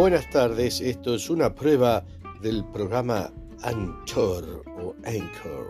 Buenas tardes, esto es una prueba del programa Anchor o Anchor.